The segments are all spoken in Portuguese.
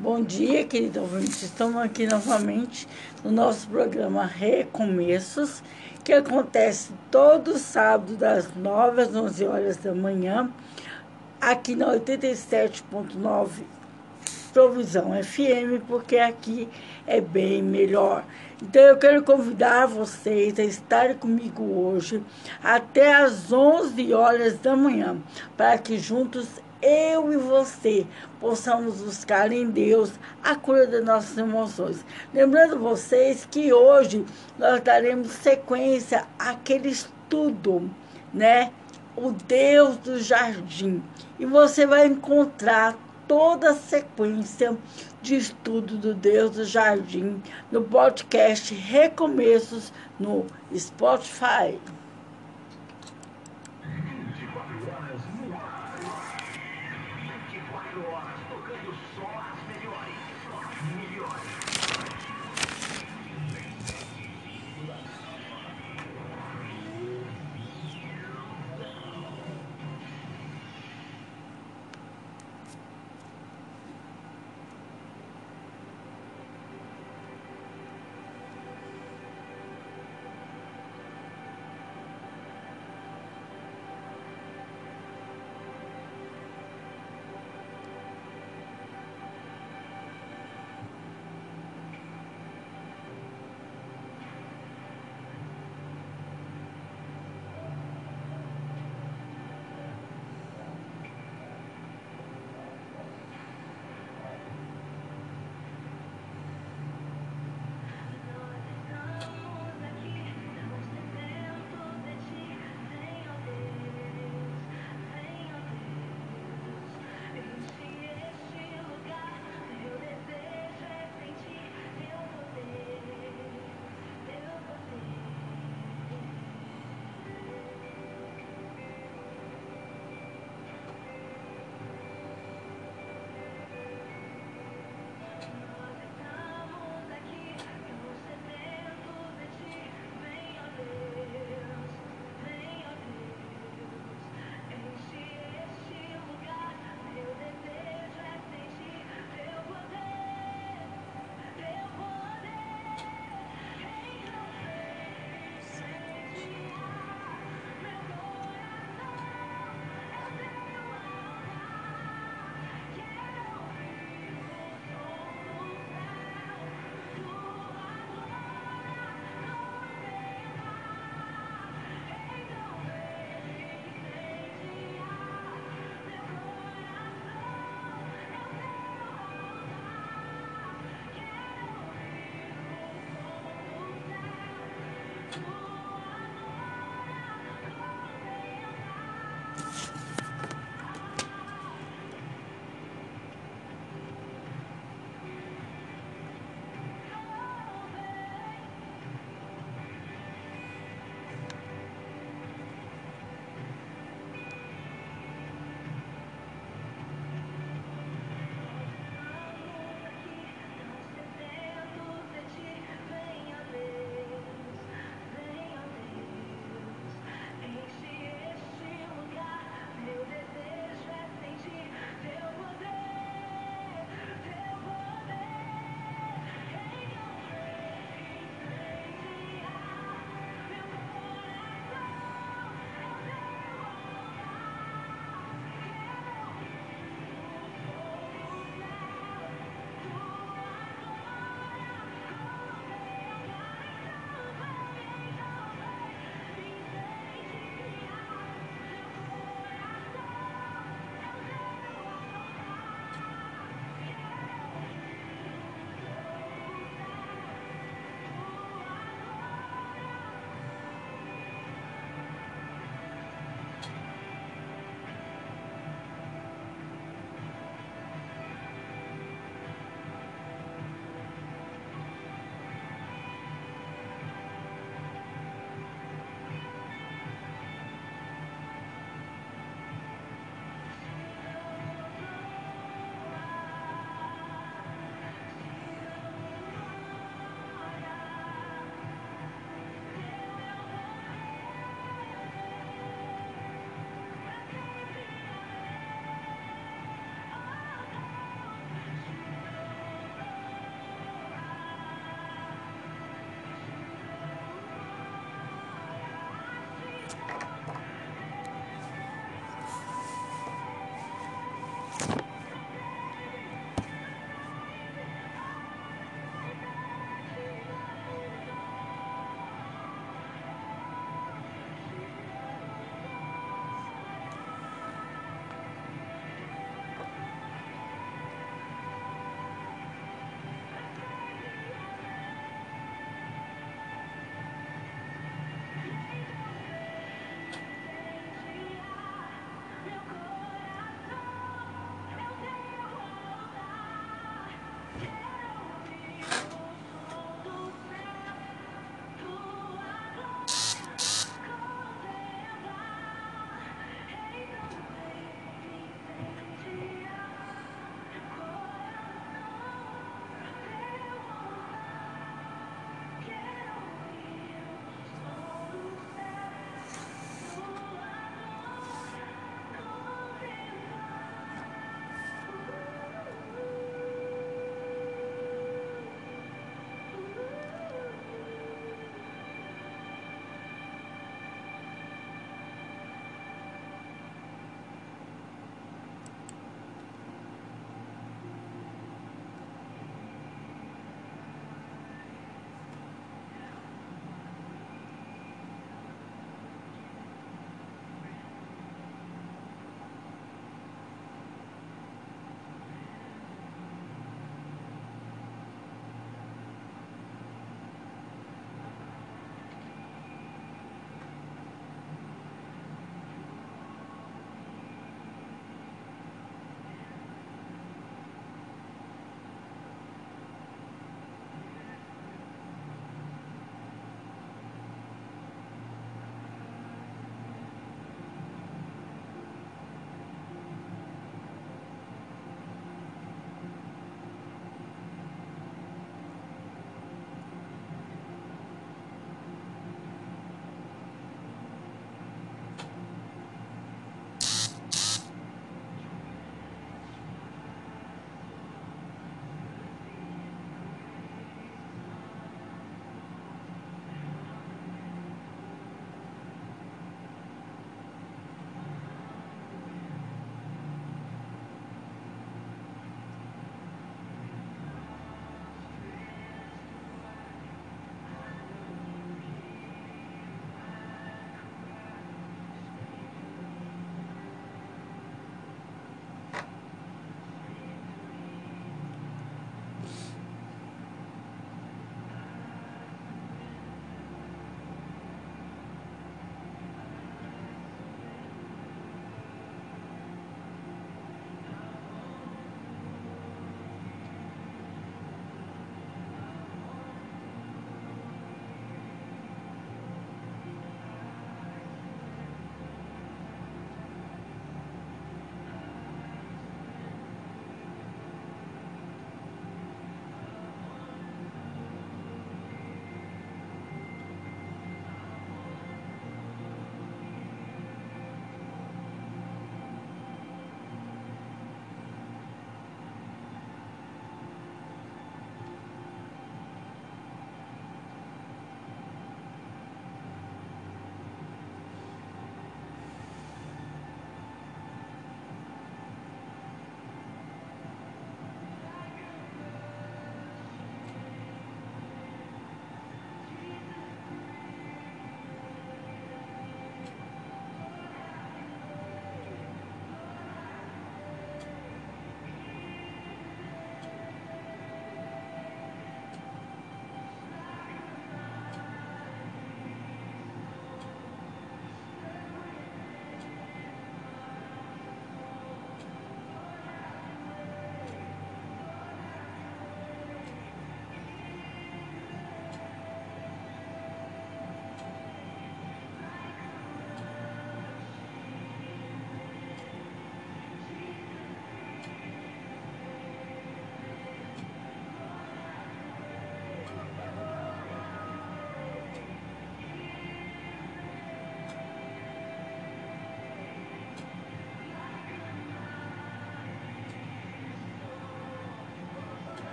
Bom dia, querido ouvinte. Estamos aqui novamente no nosso programa Recomeços, que acontece todo sábado, das 9 às 11 horas da manhã, aqui na 87.9 Provisão FM, porque aqui é bem melhor. Então eu quero convidar vocês a estarem comigo hoje até às 11 horas da manhã, para que juntos eu e você possamos buscar em Deus a cura das nossas emoções. Lembrando vocês que hoje nós daremos sequência àquele estudo, né? O Deus do jardim. E você vai encontrar toda a sequência de estudo do Deus do Jardim no podcast Recomeços no Spotify.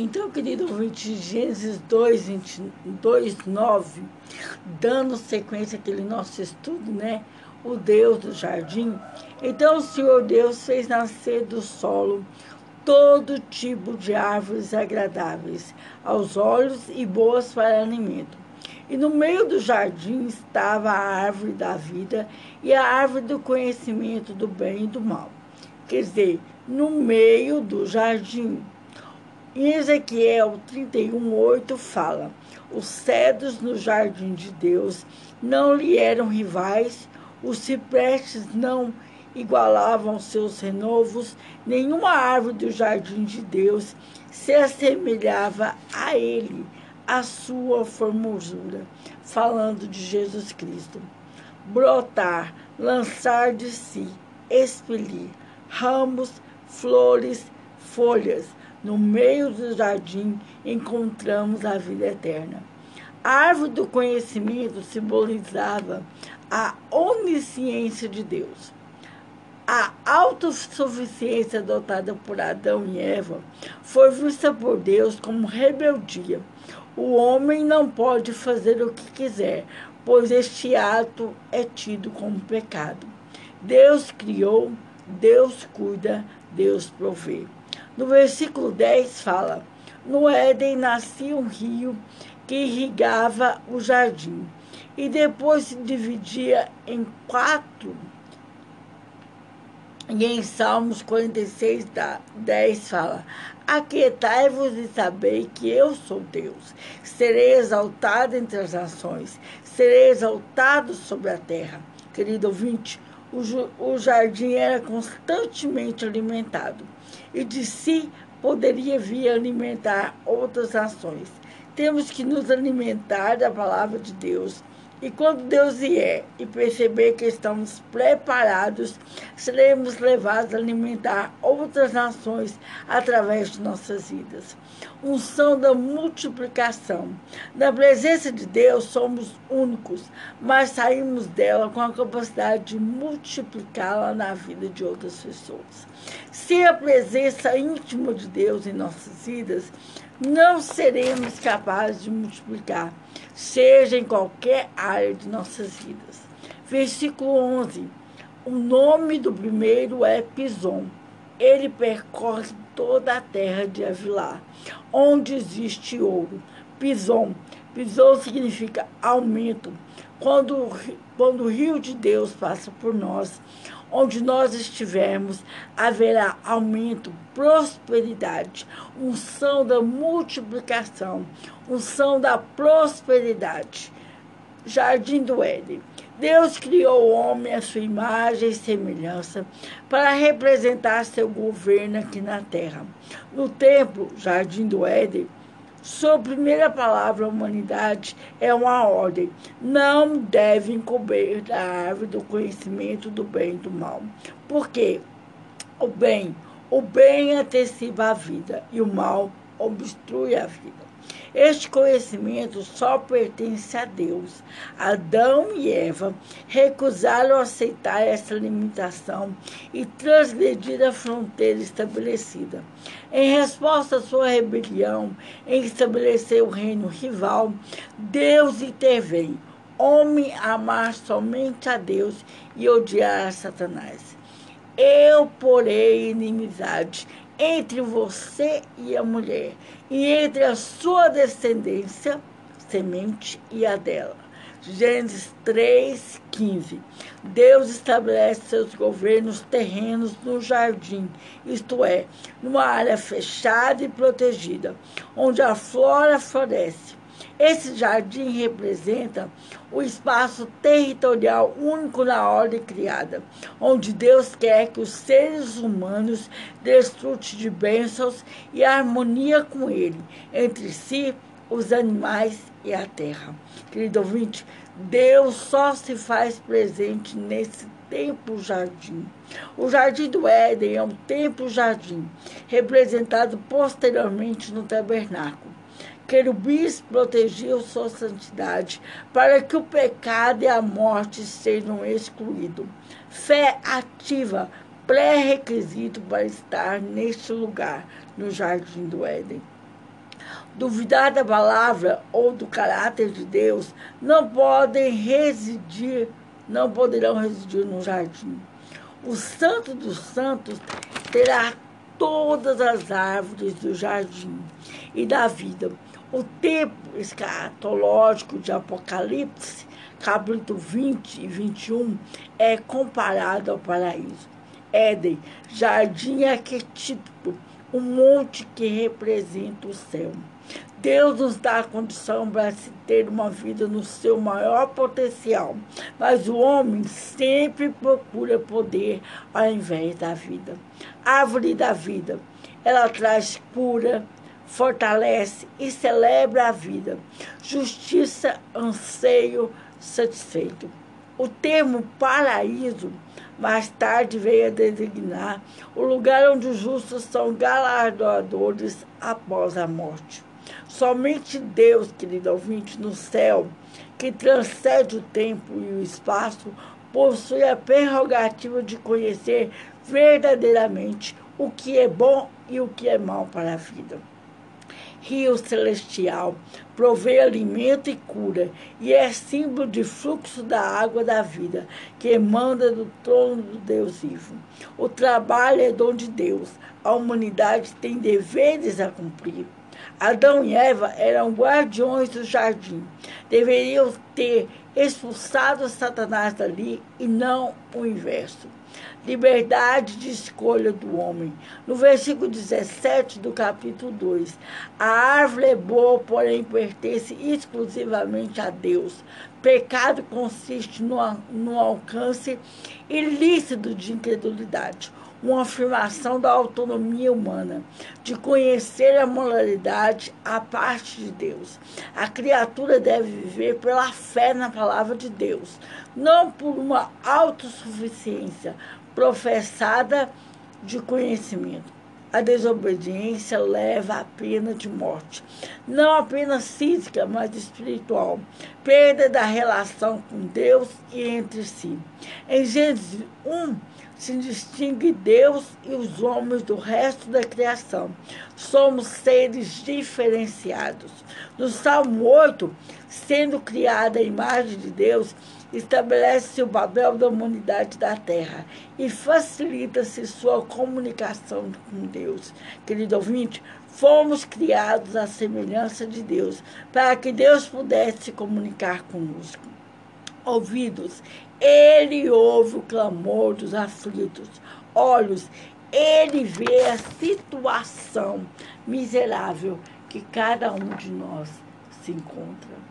Então, querido ouvinte, Gênesis 2, 22, 9, dando sequência àquele nosso estudo, né? O Deus do jardim. Então, o Senhor Deus fez nascer do solo todo tipo de árvores agradáveis aos olhos e boas para alimento. E no meio do jardim estava a árvore da vida e a árvore do conhecimento do bem e do mal. Quer dizer, no meio do jardim. Em Ezequiel 31:8 fala: Os cedros no jardim de Deus não lhe eram rivais, os ciprestes não igualavam seus renovos, nenhuma árvore do jardim de Deus se assemelhava a ele, a sua formosura, falando de Jesus Cristo. Brotar, lançar de si, expelir, ramos, flores, folhas, no meio do jardim encontramos a vida eterna. A árvore do conhecimento simbolizava a onisciência de Deus. A autossuficiência adotada por Adão e Eva foi vista por Deus como rebeldia. O homem não pode fazer o que quiser, pois este ato é tido como pecado. Deus criou, Deus cuida, Deus provê. No versículo 10 fala: No Éden nascia um rio que irrigava o jardim e depois se dividia em quatro. E em Salmos 46, 10 fala: Aquietai-vos e sabei que eu sou Deus. Serei exaltado entre as nações, serei exaltado sobre a terra. Querido ouvinte, o, o jardim era constantemente alimentado e de si poderia vir alimentar outras nações. Temos que nos alimentar da palavra de Deus. E quando Deus vier e perceber que estamos preparados, seremos levados a alimentar outras nações através de nossas vidas. Unção da multiplicação. Na presença de Deus somos únicos, mas saímos dela com a capacidade de multiplicá-la na vida de outras pessoas. Sem a presença íntima de Deus em nossas vidas, não seremos capazes de multiplicar, seja em qualquer área de nossas vidas. Versículo 11. O nome do primeiro é Pison. Ele percorre toda a terra de Avilá, onde existe ouro. Pison. Pison significa aumento. Quando, quando o rio de Deus passa por nós, onde nós estivermos, haverá aumento, prosperidade, unção da multiplicação, unção da prosperidade. Jardim do Éden. Deus criou o homem à sua imagem e semelhança para representar seu governo aqui na terra. No templo, Jardim do Éden, sua primeira palavra humanidade é uma ordem. Não devem comer da árvore do conhecimento do bem e do mal. Porque o bem, o bem antecipa a vida e o mal obstrui a vida. Este conhecimento só pertence a Deus. Adão e Eva recusaram aceitar essa limitação e transgredir a fronteira estabelecida. Em resposta à sua rebelião em estabelecer o reino rival, Deus intervém. Homem amar somente a Deus e odiar a Satanás. Eu porei inimizade entre você e a mulher, e entre a sua descendência, semente, e a dela. Gênesis 3, 15. Deus estabelece seus governos terrenos no jardim, isto é, numa área fechada e protegida, onde a flora floresce. Esse jardim representa o espaço territorial único na ordem criada, onde Deus quer que os seres humanos desfrutem de bênçãos e harmonia com Ele, entre si, os animais e a terra. Querido ouvinte, Deus só se faz presente nesse templo jardim. O jardim do Éden é um templo jardim, representado posteriormente no tabernáculo querubins protegiam sua santidade, para que o pecado e a morte sejam excluídos. Fé ativa, pré-requisito para estar neste lugar, no jardim do Éden. Duvidar da palavra ou do caráter de Deus não podem residir, não poderão residir no jardim. O santo dos santos terá todas as árvores do jardim e da vida. O tempo escatológico de Apocalipse, capítulo 20 e 21, é comparado ao paraíso. Éden, jardim arquetípico, um monte que representa o céu. Deus nos dá a condição para se ter uma vida no seu maior potencial, mas o homem sempre procura poder ao invés da vida. Árvore da vida, ela traz cura, fortalece e celebra a vida. Justiça, anseio, satisfeito. O termo paraíso mais tarde veio a designar o lugar onde os justos são galardoadores após a morte. Somente Deus, querido ouvinte, no céu, que transcende o tempo e o espaço, possui a prerrogativa de conhecer verdadeiramente o que é bom e o que é mal para a vida. Rio celestial provê alimento e cura e é símbolo de fluxo da água da vida que emana do trono do Deus vivo. O trabalho é dom de Deus. A humanidade tem deveres a cumprir. Adão e Eva eram guardiões do jardim. Deveriam ter expulsado Satanás dali e não o inverso. Liberdade de escolha do homem. No versículo 17 do capítulo 2, a árvore é boa, porém pertence exclusivamente a Deus. Pecado consiste no, no alcance ilícito de incredulidade uma afirmação da autonomia humana, de conhecer a moralidade à parte de Deus. A criatura deve viver pela fé na palavra de Deus, não por uma autossuficiência professada de conhecimento. A desobediência leva à pena de morte, não apenas física, mas espiritual, perda da relação com Deus e entre si. Em Gênesis 1, se distingue Deus e os homens do resto da criação. Somos seres diferenciados. No Salmo 8, sendo criada a imagem de Deus, estabelece o papel da humanidade da terra e facilita-se sua comunicação com Deus. Querido ouvinte, fomos criados à semelhança de Deus, para que Deus pudesse se comunicar conosco. Ouvidos, ele ouve o clamor dos aflitos. Olhos, ele vê a situação miserável que cada um de nós se encontra.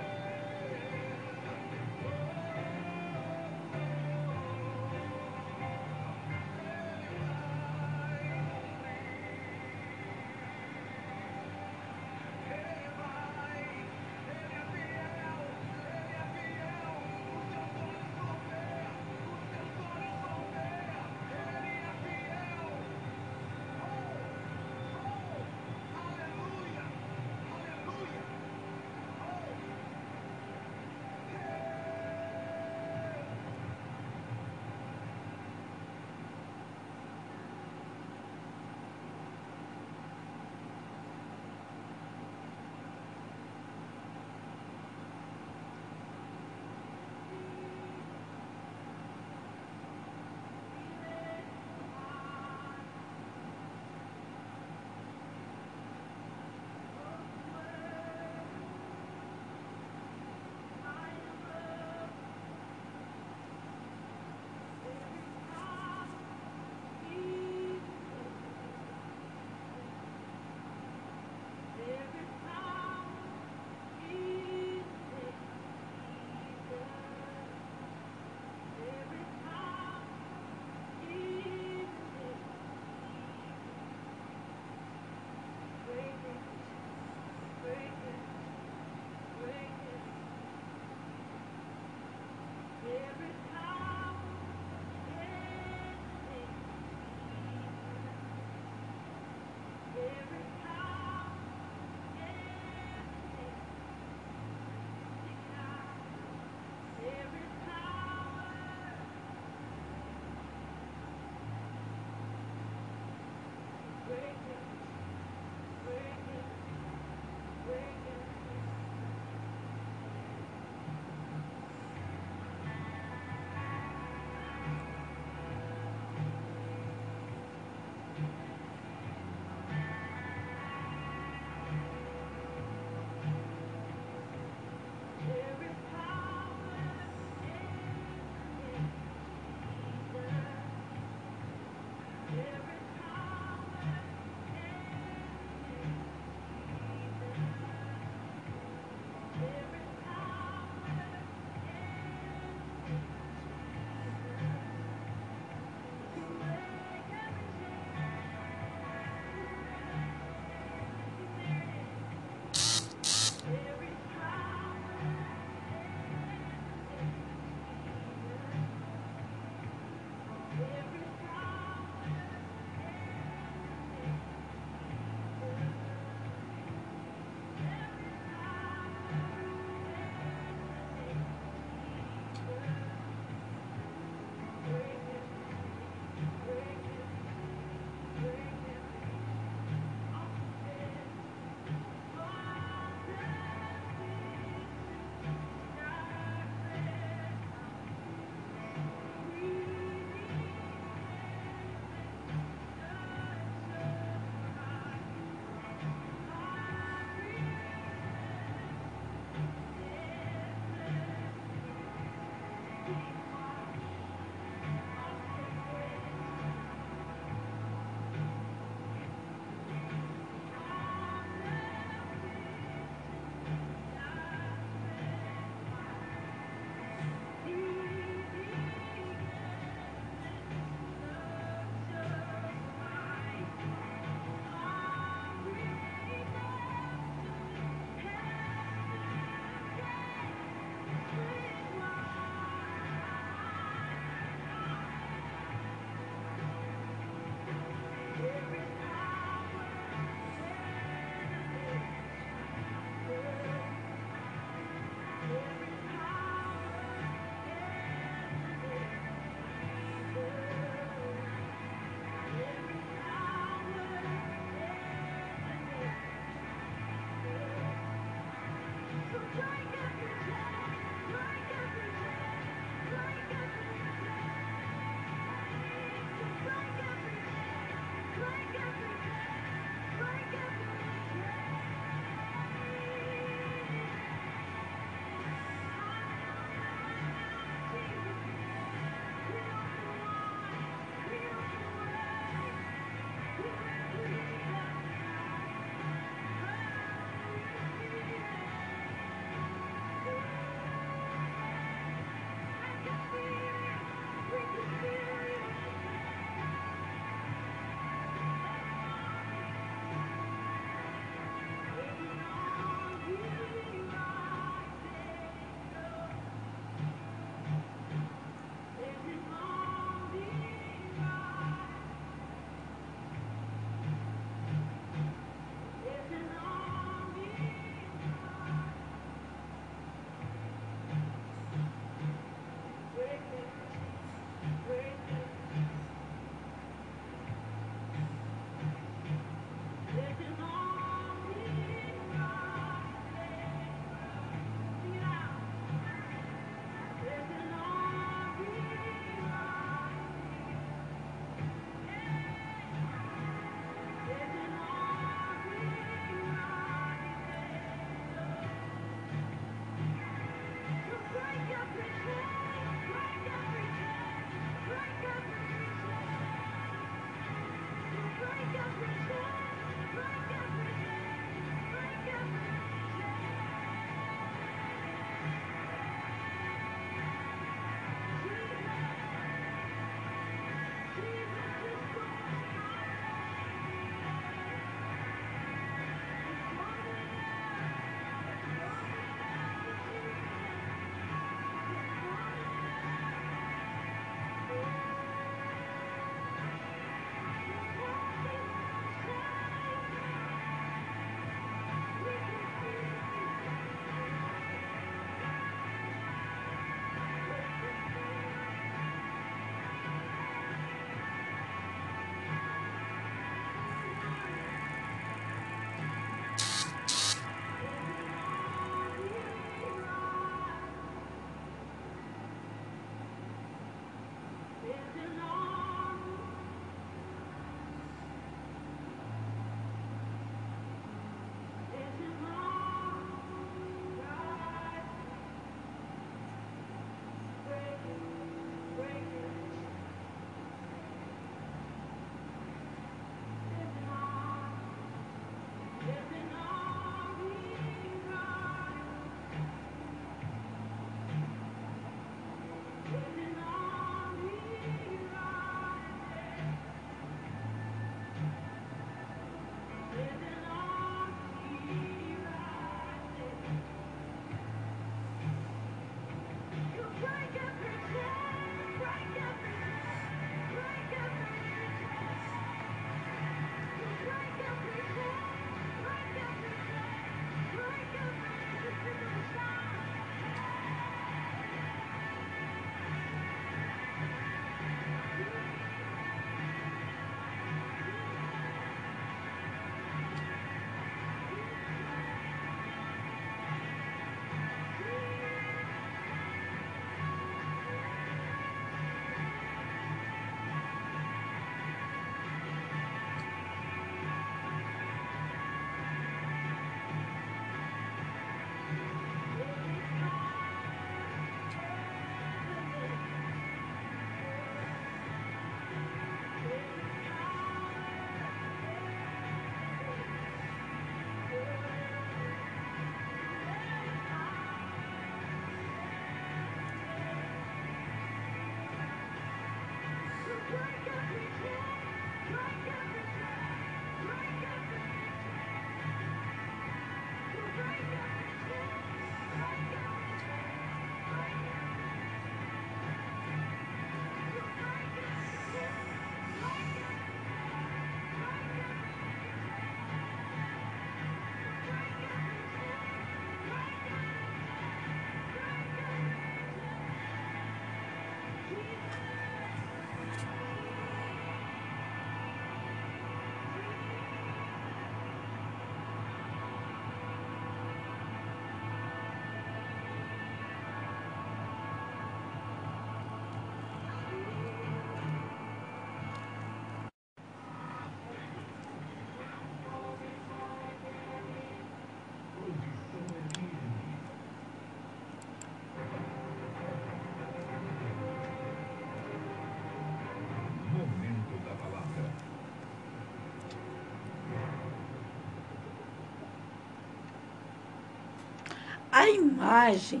Imagem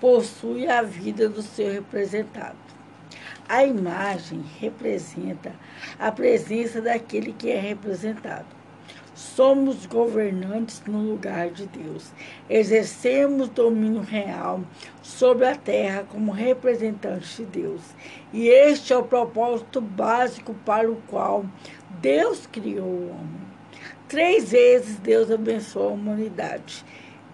possui a vida do seu representado. A imagem representa a presença daquele que é representado. Somos governantes no lugar de Deus. Exercemos domínio real sobre a terra como representantes de Deus. E este é o propósito básico para o qual Deus criou o homem. Três vezes Deus abençoou a humanidade.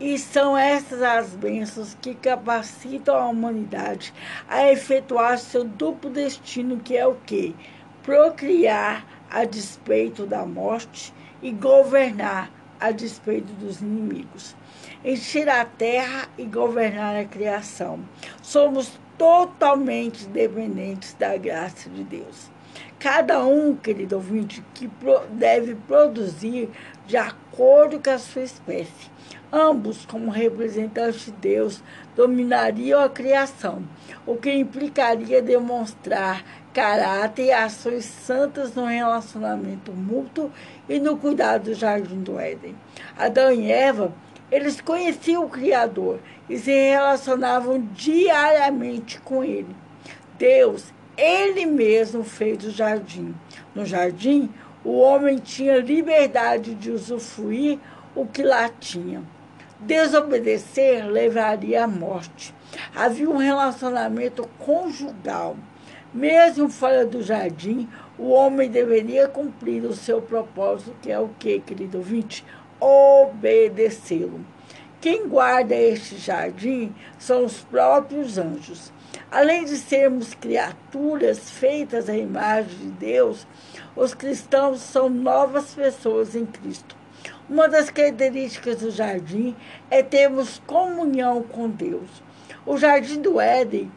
E são essas as bênçãos que capacitam a humanidade a efetuar seu duplo destino, que é o quê? Procriar a despeito da morte e governar a despeito dos inimigos. Encher a terra e governar a criação. Somos totalmente dependentes da graça de Deus. Cada um, querido ouvinte, que deve produzir de acordo com a sua espécie. Ambos, como representantes de Deus, dominariam a criação, o que implicaria demonstrar caráter e ações santas no relacionamento mútuo e no cuidado do jardim do Éden. Adão e Eva, eles conheciam o Criador e se relacionavam diariamente com ele. Deus ele mesmo fez o jardim. No jardim, o homem tinha liberdade de usufruir o que lá tinha. Desobedecer levaria à morte. Havia um relacionamento conjugal. Mesmo fora do jardim, o homem deveria cumprir o seu propósito, que é o que, querido ouvinte? Obedecê-lo. Quem guarda este jardim são os próprios anjos. Além de sermos criaturas feitas à imagem de Deus, os cristãos são novas pessoas em Cristo. Uma das características do jardim é termos comunhão com Deus. O jardim do Éden,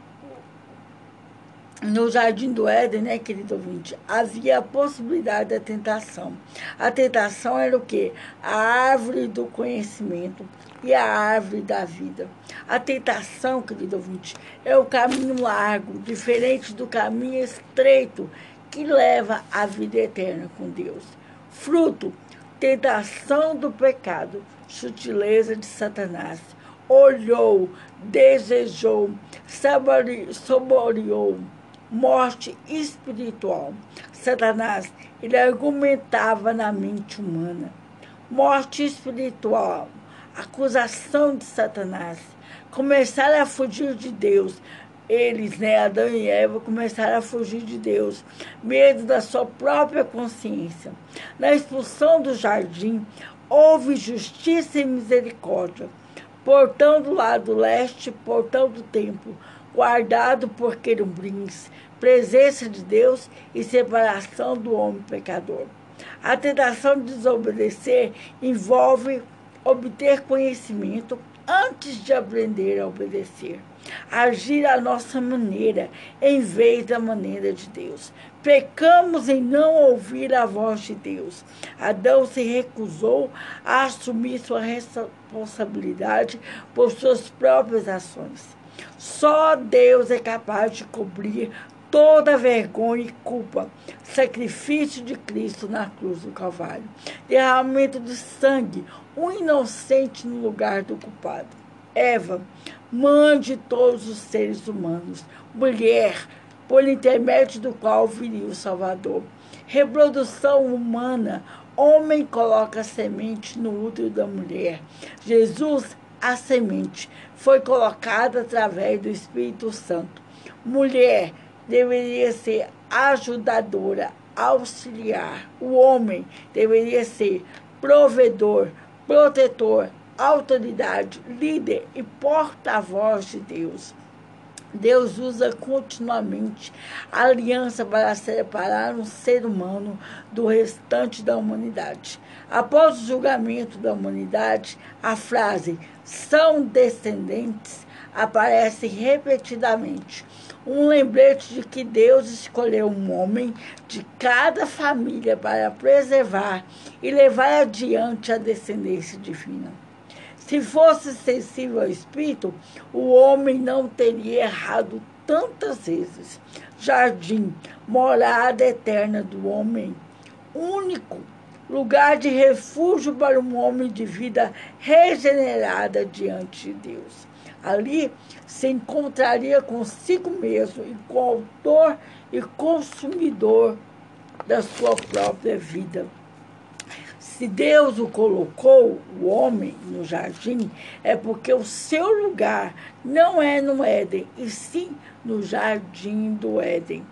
no jardim do Éden, né, querido ouvinte, havia a possibilidade da tentação. A tentação era o quê? A árvore do conhecimento e a árvore da vida. A tentação, querido ouvinte, é o caminho largo, diferente do caminho estreito que leva à vida eterna com Deus. Fruto, tentação do pecado, sutileza de Satanás. Olhou, desejou, saboreou morte espiritual. Satanás, ele argumentava na mente humana. Morte espiritual acusação de Satanás. Começaram a fugir de Deus. Eles, né, Adão e Eva, começaram a fugir de Deus, medo da sua própria consciência. Na expulsão do jardim, houve justiça e misericórdia. Portão do lado leste, portão do templo, guardado por querubins, presença de Deus e separação do homem pecador. A tentação de desobedecer envolve obter conhecimento antes de aprender a obedecer. Agir à nossa maneira, em vez da maneira de Deus. Pecamos em não ouvir a voz de Deus. Adão se recusou a assumir sua responsabilidade por suas próprias ações. Só Deus é capaz de cobrir toda vergonha e culpa. Sacrifício de Cristo na cruz do Calvário. Derramamento de sangue, um inocente no lugar do culpado. Eva, mãe de todos os seres humanos. Mulher, por intermédio do qual viria o Salvador. Reprodução humana. Homem coloca a semente no útero da mulher. Jesus, a semente, foi colocada através do Espírito Santo. Mulher, deveria ser ajudadora, auxiliar. O homem deveria ser provedor, protetor, autoridade, líder e porta-voz de Deus. Deus usa continuamente a aliança para separar um ser humano do restante da humanidade. Após o julgamento da humanidade, a frase são descendentes aparece repetidamente um lembrete de que Deus escolheu um homem de cada família para preservar e levar adiante a descendência divina. Se fosse sensível ao Espírito, o homem não teria errado tantas vezes. Jardim, morada eterna do homem, único, lugar de refúgio para um homem de vida regenerada diante de Deus. Ali se encontraria consigo mesmo e com o autor e consumidor da sua própria vida. Se Deus o colocou, o homem, no jardim, é porque o seu lugar não é no Éden, e sim no jardim do Éden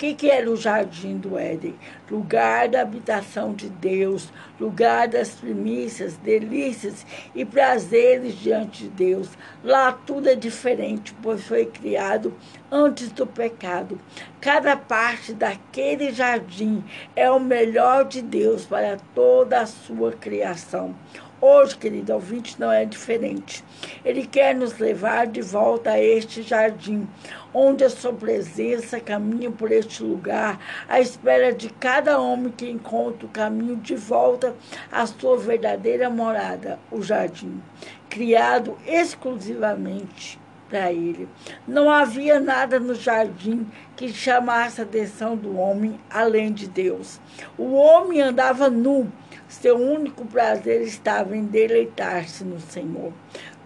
que, que era o jardim do Éden? Lugar da habitação de Deus, lugar das primícias, delícias e prazeres diante de Deus. Lá tudo é diferente, pois foi criado antes do pecado. Cada parte daquele jardim é o melhor de Deus para toda a sua criação. Hoje, querido ouvinte, não é diferente. Ele quer nos levar de volta a este jardim, onde a sua presença caminha por este lugar, à espera de cada homem que encontra o caminho de volta à sua verdadeira morada, o jardim, criado exclusivamente para ele. Não havia nada no jardim que chamasse a atenção do homem além de Deus. O homem andava nu seu único prazer estava em deleitar-se no Senhor.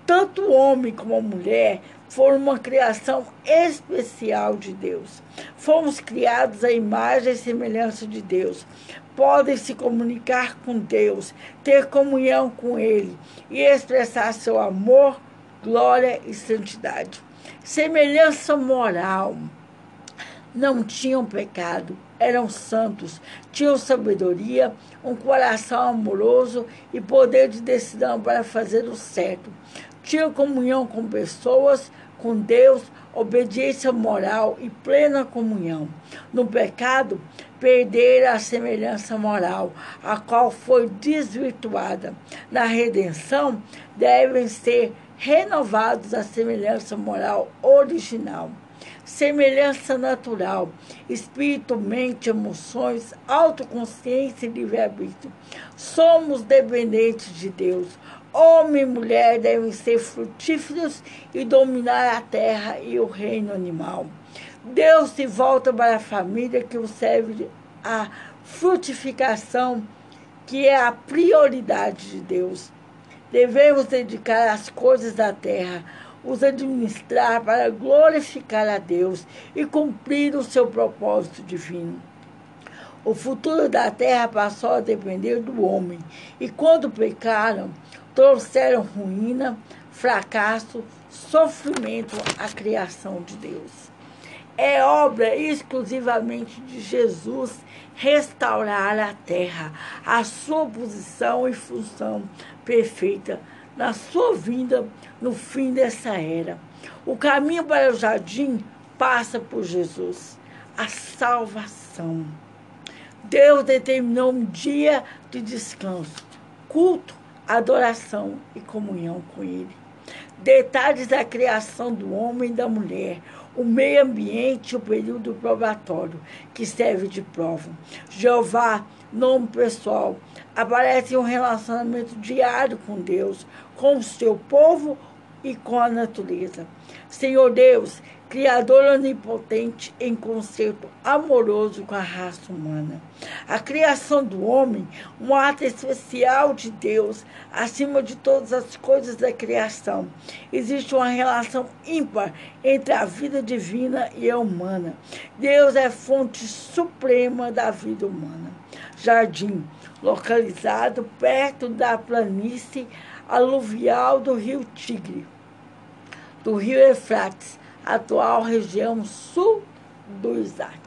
Tanto o homem como a mulher foram uma criação especial de Deus. Fomos criados à imagem e semelhança de Deus. Podem se comunicar com Deus, ter comunhão com Ele e expressar seu amor, glória e santidade. Semelhança moral. Não tinham pecado, eram santos, tinham sabedoria, um coração amoroso e poder de decisão para fazer o certo. Tinham comunhão com pessoas, com Deus, obediência moral e plena comunhão. No pecado, perderam a semelhança moral, a qual foi desvirtuada. Na redenção, devem ser renovados a semelhança moral original semelhança natural, espírito, mente, emoções, autoconsciência e livre-arbítrio. Somos dependentes de Deus. Homem e mulher devem ser frutíferos e dominar a terra e o reino animal. Deus se volta para a família que o serve a frutificação, que é a prioridade de Deus. Devemos dedicar as coisas da terra os administrar para glorificar a Deus e cumprir o seu propósito divino. O futuro da terra passou a depender do homem, e quando pecaram, trouxeram ruína, fracasso, sofrimento à criação de Deus. É obra exclusivamente de Jesus restaurar a terra, a sua posição e função perfeita na sua vinda no fim dessa era. O caminho para o jardim passa por Jesus, a salvação. Deus determinou um dia de descanso, culto, adoração e comunhão com Ele. Detalhes da criação do homem e da mulher, o meio ambiente e o período probatório, que serve de prova. Jeová, nome pessoal, aparece em um relacionamento diário com Deus, com o seu povo e com a natureza. Senhor Deus, Criador onipotente em concerto amoroso com a raça humana. A criação do homem, um ato especial de Deus, acima de todas as coisas da criação. Existe uma relação ímpar entre a vida divina e a humana. Deus é fonte suprema da vida humana. Jardim, localizado perto da planície aluvial do rio Tigre, do rio Efrates, atual região sul do Isaac.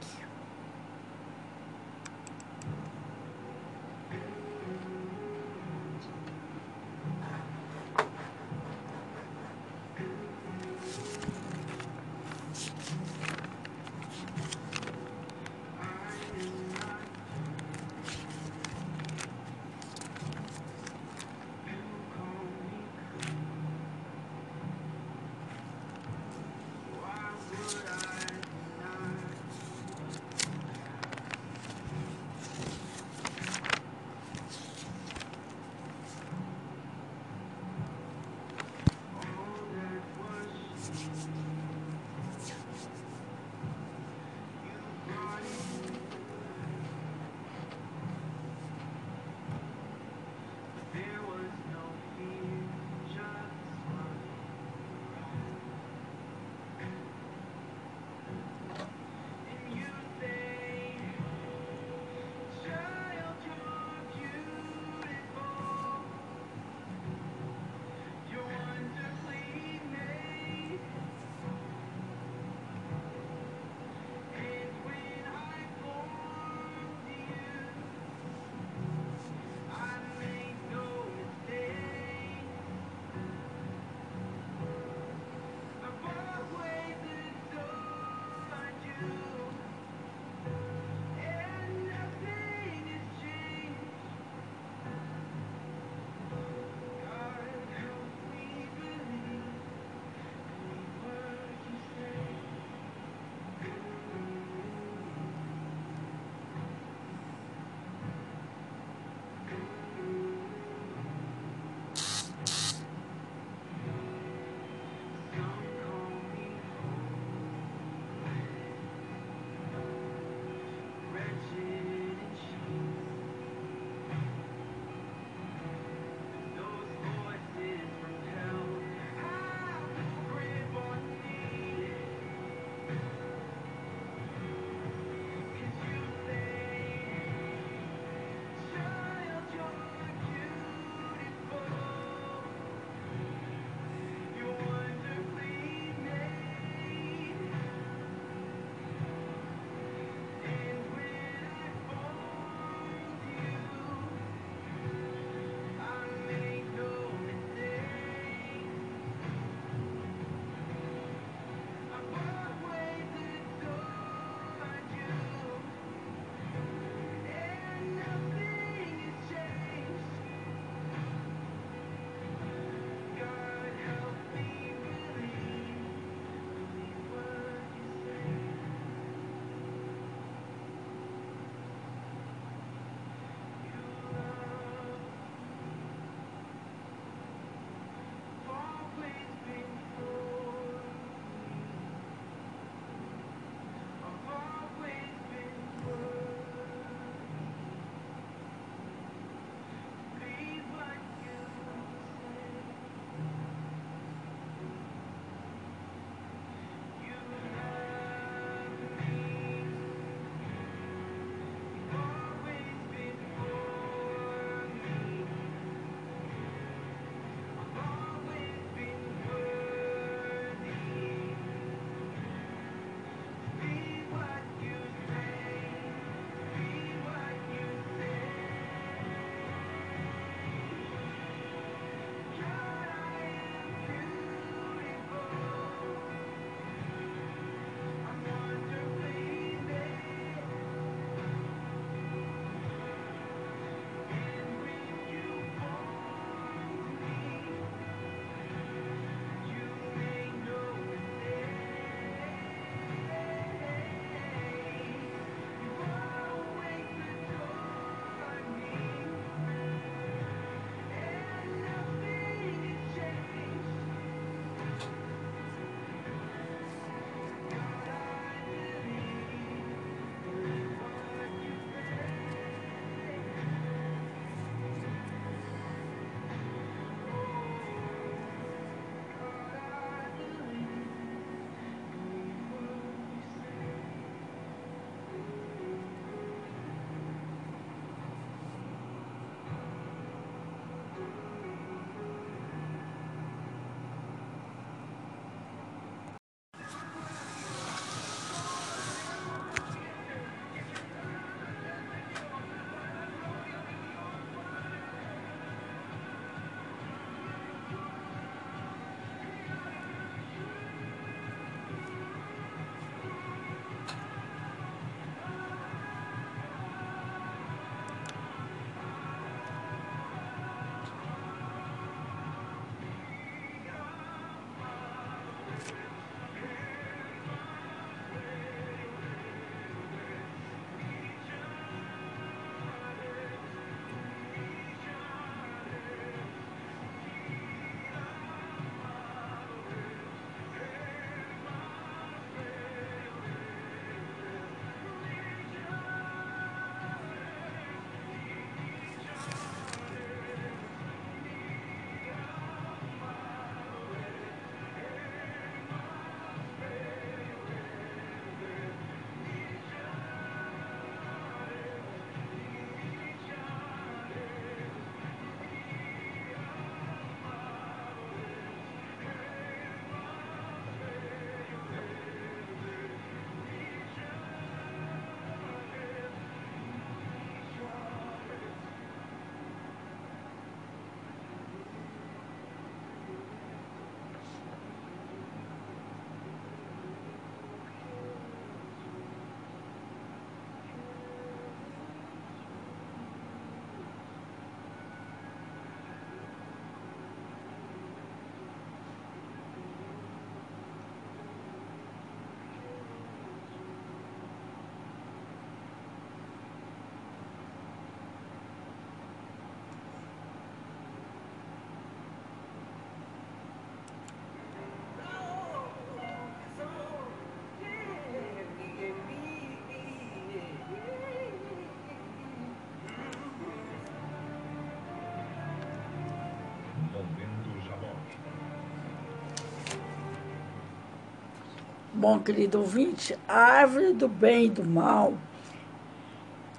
Bom, querido ouvinte, a árvore do bem e do mal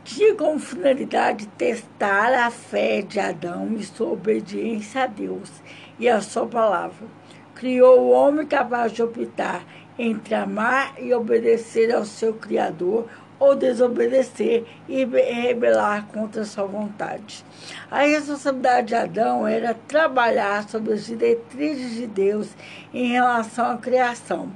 tinha como finalidade testar a fé de Adão e sua obediência a Deus e a sua palavra. Criou o homem capaz de optar entre amar e obedecer ao seu Criador ou desobedecer e rebelar contra sua vontade. A responsabilidade de Adão era trabalhar sobre as diretrizes de Deus em relação à criação.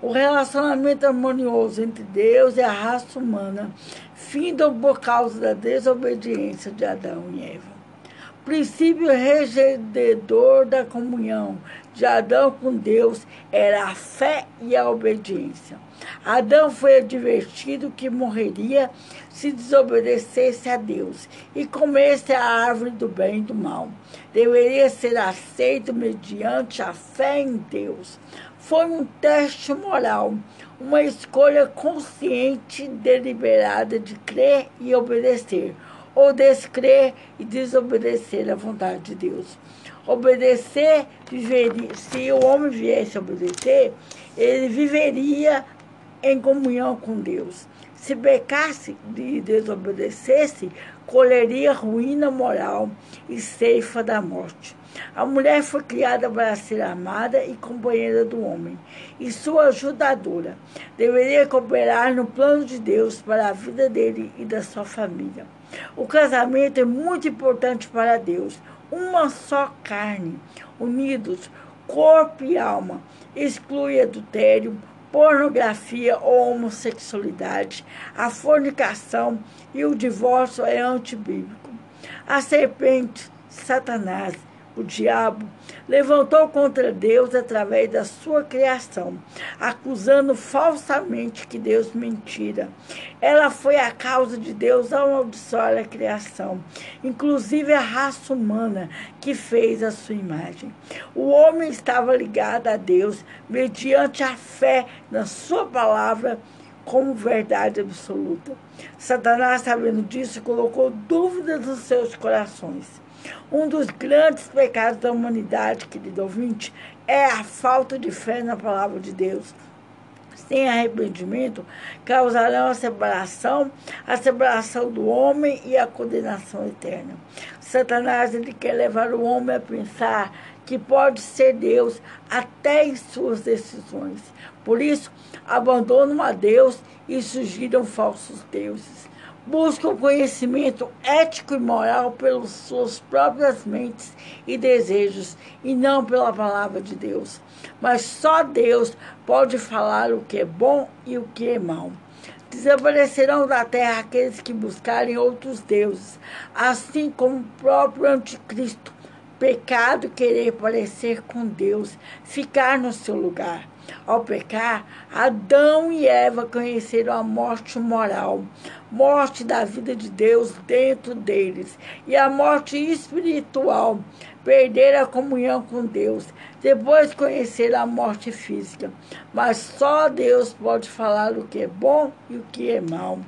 O relacionamento harmonioso entre Deus e a raça humana findam por causa da desobediência de Adão e Eva. princípio regedor da comunhão de Adão com Deus era a fé e a obediência. Adão foi advertido que morreria se desobedecesse a Deus e comesse a árvore do bem e do mal. Deveria ser aceito mediante a fé em Deus. Foi um teste moral, uma escolha consciente deliberada de crer e obedecer, ou descrer e desobedecer à vontade de Deus. Obedecer, viveria, se o homem viesse a obedecer, ele viveria em comunhão com Deus. Se pecasse e desobedecesse, colheria ruína moral e ceifa da morte. A mulher foi criada para ser amada e companheira do homem, e sua ajudadora. Deveria cooperar no plano de Deus para a vida dele e da sua família. O casamento é muito importante para Deus. Uma só carne, unidos, corpo e alma. Exclui adultério, pornografia ou homossexualidade, a fornicação e o divórcio é antibíblico. A serpente, Satanás, o diabo, levantou contra Deus através da sua criação, acusando falsamente que Deus mentira. Ela foi a causa de Deus amaldiçoar a criação, inclusive a raça humana que fez a sua imagem. O homem estava ligado a Deus mediante a fé na sua palavra como verdade absoluta. Satanás, sabendo disso, colocou dúvidas nos seus corações. Um dos grandes pecados da humanidade, querido ouvinte, é a falta de fé na palavra de Deus. Sem arrependimento, causarão a separação, a separação do homem e a condenação eterna. Satanás ele quer levar o homem a pensar que pode ser Deus até em suas decisões. Por isso, abandonam a Deus e surgiram falsos deuses buscam conhecimento ético e moral pelas suas próprias mentes e desejos e não pela palavra de Deus. Mas só Deus pode falar o que é bom e o que é mal. Desaparecerão da terra aqueles que buscarem outros deuses, assim como o próprio anticristo. Pecado querer parecer com Deus, ficar no seu lugar. Ao pecar, Adão e Eva conheceram a morte moral, morte da vida de Deus dentro deles, e a morte espiritual, perder a comunhão com Deus, depois conhecer a morte física. Mas só Deus pode falar o que é bom e o que é mal.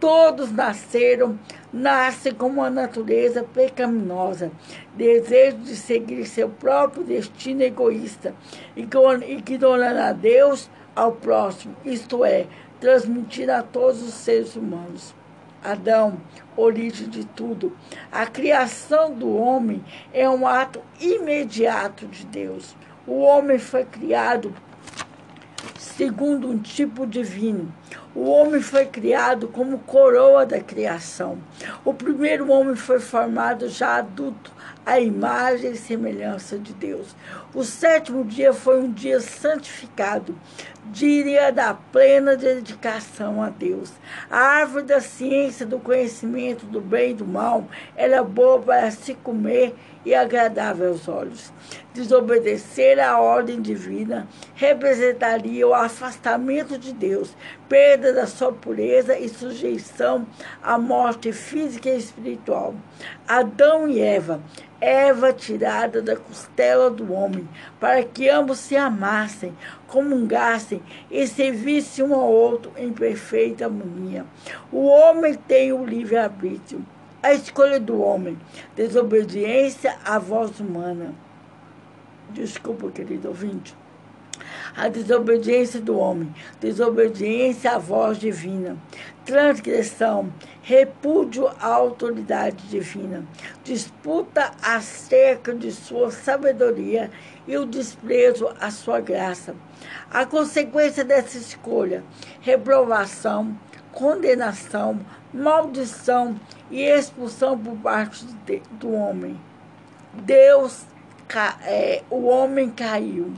Todos nasceram, nascem com uma natureza pecaminosa, desejo de seguir seu próprio destino egoísta, ignorando a Deus ao próximo, isto é, transmitir a todos os seres humanos. Adão, origem de tudo. A criação do homem é um ato imediato de Deus. O homem foi criado segundo um tipo divino. O homem foi criado como coroa da criação. O primeiro homem foi formado já adulto, à imagem e semelhança de Deus. O sétimo dia foi um dia santificado, dia da plena dedicação a Deus. A árvore da ciência, do conhecimento do bem e do mal, era boa para se comer e agradável aos olhos. Desobedecer à ordem divina representaria o afastamento de Deus, perda da sua pureza e sujeição à morte física e espiritual. Adão e Eva Eva tirada da costela do homem, para que ambos se amassem, comungassem e servissem um ao outro em perfeita harmonia. O homem tem o livre-arbítrio a escolha do homem, desobediência à voz humana. Desculpa, querido ouvinte. a desobediência do homem, desobediência à voz divina, transgressão, repúdio à autoridade divina, disputa acerca de sua sabedoria e o desprezo à sua graça. A consequência dessa escolha, reprovação, condenação, maldição e expulsão por parte de, do homem. Deus, é, o homem caiu.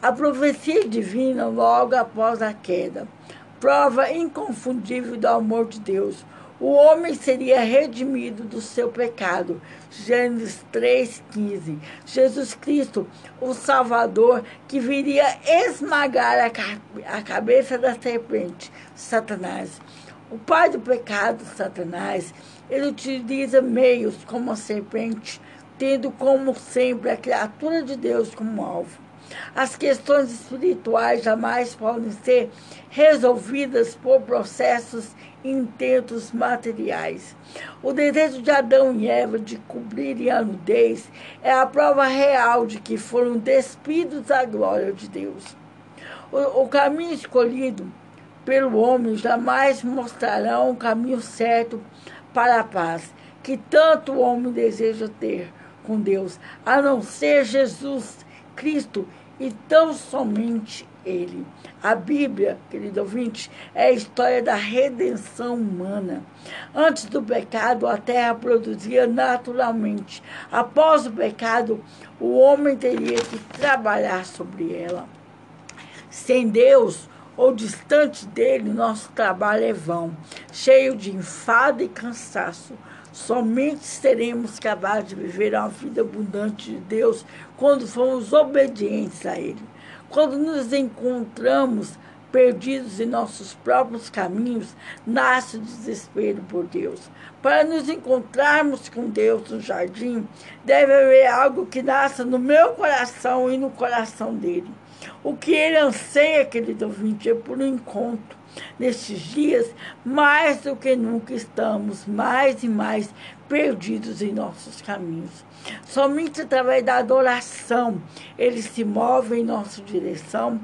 A profecia divina logo após a queda, prova inconfundível do amor de Deus. O homem seria redimido do seu pecado. Gênesis 3,15. Jesus Cristo, o Salvador, que viria esmagar a, a cabeça da serpente, Satanás. O pai do pecado, Satanás, ele utiliza meios como a serpente, tendo como sempre a criatura de Deus como alvo. As questões espirituais jamais podem ser resolvidas por processos intentos materiais. O desejo de Adão e Eva de cobrirem a nudez é a prova real de que foram despidos da glória de Deus. O, o caminho escolhido pelo homem jamais mostrarão o caminho certo para a paz que tanto o homem deseja ter com Deus, a não ser Jesus Cristo e tão somente Ele. A Bíblia, querido ouvinte, é a história da redenção humana. Antes do pecado, a terra produzia naturalmente. Após o pecado, o homem teria que trabalhar sobre ela. Sem Deus, ou distante dele, nosso trabalho é vão, cheio de enfado e cansaço. Somente seremos capazes de viver uma vida abundante de Deus quando formos obedientes a Ele. Quando nos encontramos perdidos em nossos próprios caminhos, nasce o desespero por Deus. Para nos encontrarmos com Deus no jardim, deve haver algo que nasça no meu coração e no coração dele. O que ele anseia, querido ouvinte, é por um encontro Nestes dias, mais do que nunca estamos mais e mais perdidos em nossos caminhos. Somente através da adoração ele se move em nossa direção,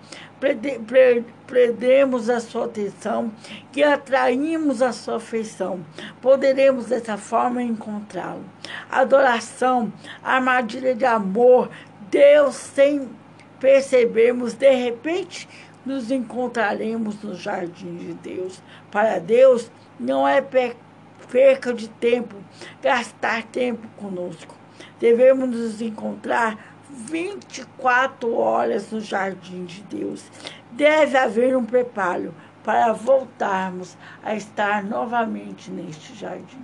prendemos a sua atenção, que atraímos a sua afeição. Poderemos dessa forma encontrá-lo. Adoração, armadilha de amor, Deus sem percebermos, de repente nos encontraremos no jardim de Deus. Para Deus, não é perca de tempo gastar tempo conosco. Devemos nos encontrar 24 horas no jardim de Deus. Deve haver um preparo para voltarmos a estar novamente neste jardim.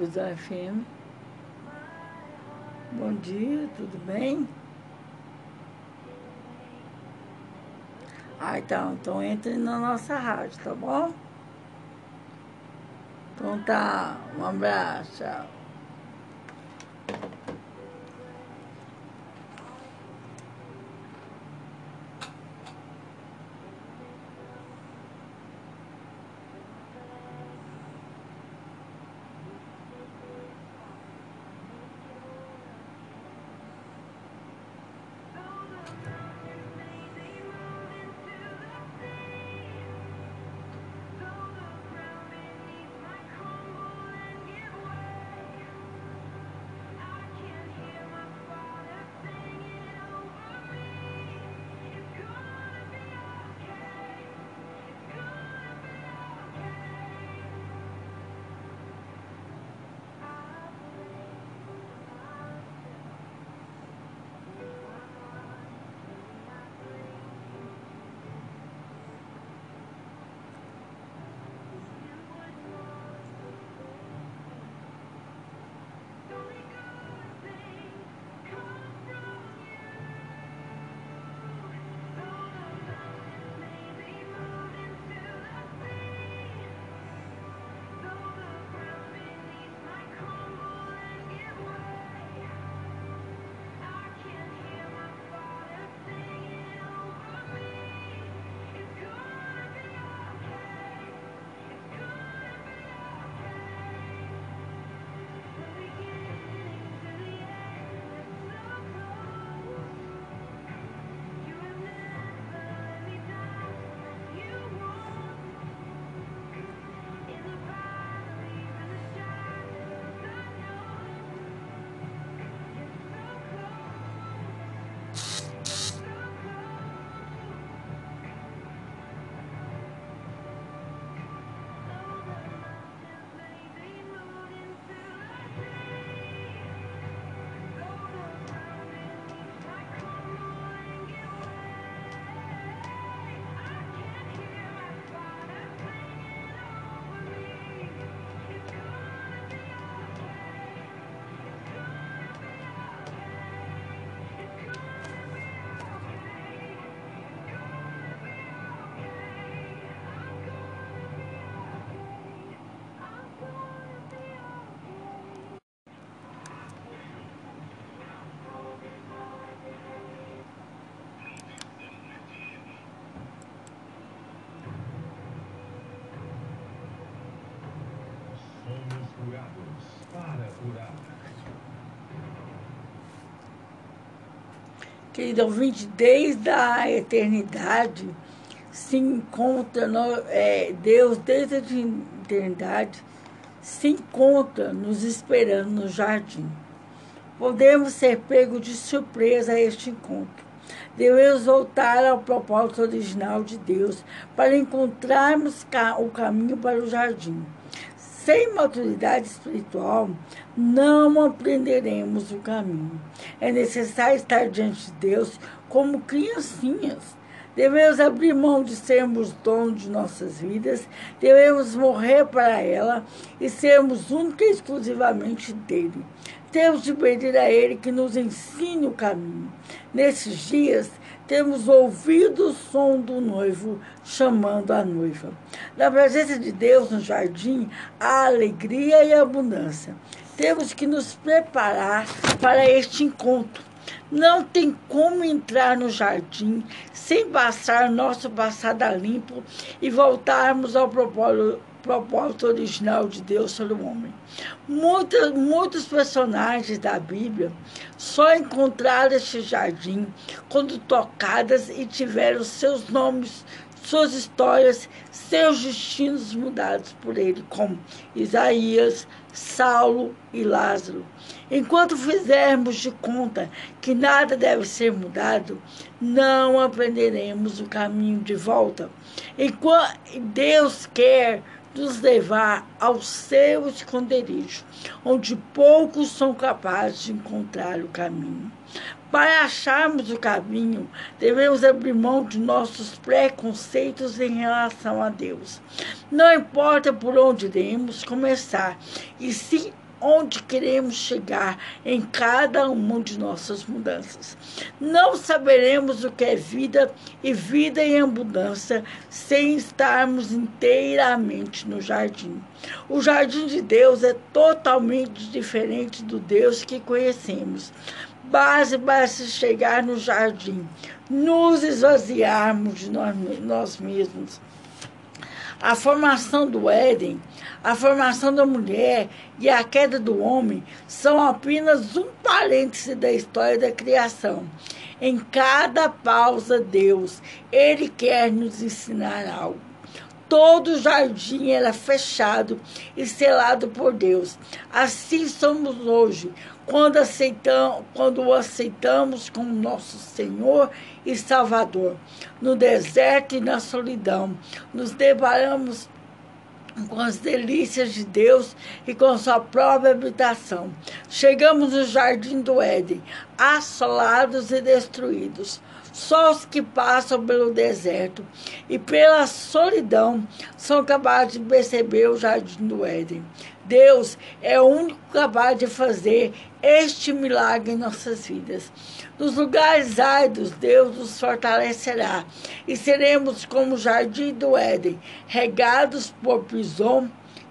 Amigos da FM. Bom dia, tudo bem? Ah, então, então entre na nossa rádio, tá bom? Então tá, um abraço, tchau. Querido ouvinte, desde a eternidade se encontra, no, é, Deus desde a eternidade se encontra nos esperando no jardim. Podemos ser pegos de surpresa a este encontro. Devemos voltar ao propósito original de Deus para encontrarmos o caminho para o jardim. Sem maturidade espiritual, não aprenderemos o caminho. É necessário estar diante de Deus como criancinhas. Devemos abrir mão de sermos donos de nossas vidas, devemos morrer para ela e sermos única e exclusivamente dele. Temos de pedir a ele que nos ensine o caminho. Nesses dias, temos ouvido o som do noivo chamando a noiva. Na presença de Deus no jardim, há alegria e abundância. Temos que nos preparar para este encontro. Não tem como entrar no jardim sem passar nosso passado a limpo e voltarmos ao propósito propósito original de Deus sobre o homem. Muitos, muitos personagens da Bíblia só encontraram este jardim quando tocadas e tiveram seus nomes, suas histórias, seus destinos mudados por ele, como Isaías, Saulo e Lázaro. Enquanto fizermos de conta que nada deve ser mudado, não aprenderemos o caminho de volta. Enquanto Deus quer nos levar ao seu esconderijo, onde poucos são capazes de encontrar o caminho. Para acharmos o caminho, devemos abrir mão de nossos preconceitos em relação a Deus. Não importa por onde iremos começar, e sim onde queremos chegar em cada uma de nossas mudanças. Não saberemos o que é vida e vida em abundância sem estarmos inteiramente no jardim. O jardim de Deus é totalmente diferente do Deus que conhecemos. Base se chegar no jardim, nos esvaziarmos de nós, nós mesmos a formação do Éden, a formação da mulher e a queda do homem são apenas um parêntese da história da criação. Em cada pausa, Deus, Ele quer nos ensinar algo. Todo jardim era fechado e selado por Deus. Assim somos hoje, quando, aceitamos, quando o aceitamos como nosso Senhor e Salvador. No deserto e na solidão, nos deparamos com as delícias de Deus e com sua própria habitação. Chegamos no jardim do Éden, assolados e destruídos. Só os que passam pelo deserto e pela solidão são capazes de perceber o jardim do Éden. Deus é o único capaz de fazer este milagre em nossas vidas. Nos lugares áridos, Deus nos fortalecerá e seremos como o jardim do Éden, regados por Pison,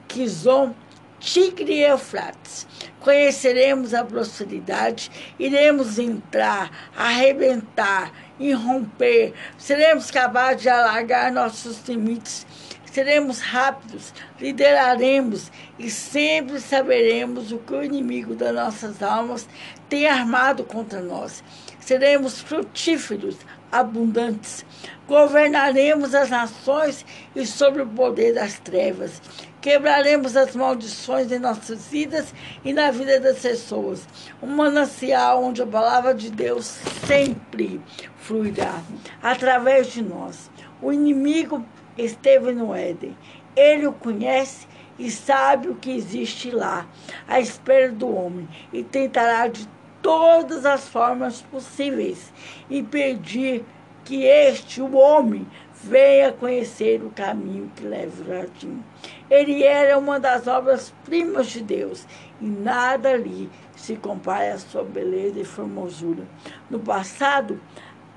Quizon, Tigre e Eufrates. Conheceremos a prosperidade, iremos entrar, arrebentar, irromper, seremos capazes de alargar nossos limites seremos rápidos, lideraremos e sempre saberemos o que o inimigo das nossas almas tem armado contra nós. Seremos frutíferos, abundantes, governaremos as nações e sobre o poder das trevas. Quebraremos as maldições em nossas vidas e na vida das pessoas. Um manancial onde a palavra de Deus sempre fluirá através de nós. O inimigo esteve no Éden. Ele o conhece e sabe o que existe lá, à espera do homem, e tentará de todas as formas possíveis impedir que este, o homem, venha conhecer o caminho que leva ao jardim. Ele era uma das obras-primas de Deus, e nada ali se compara à sua beleza e formosura. No passado,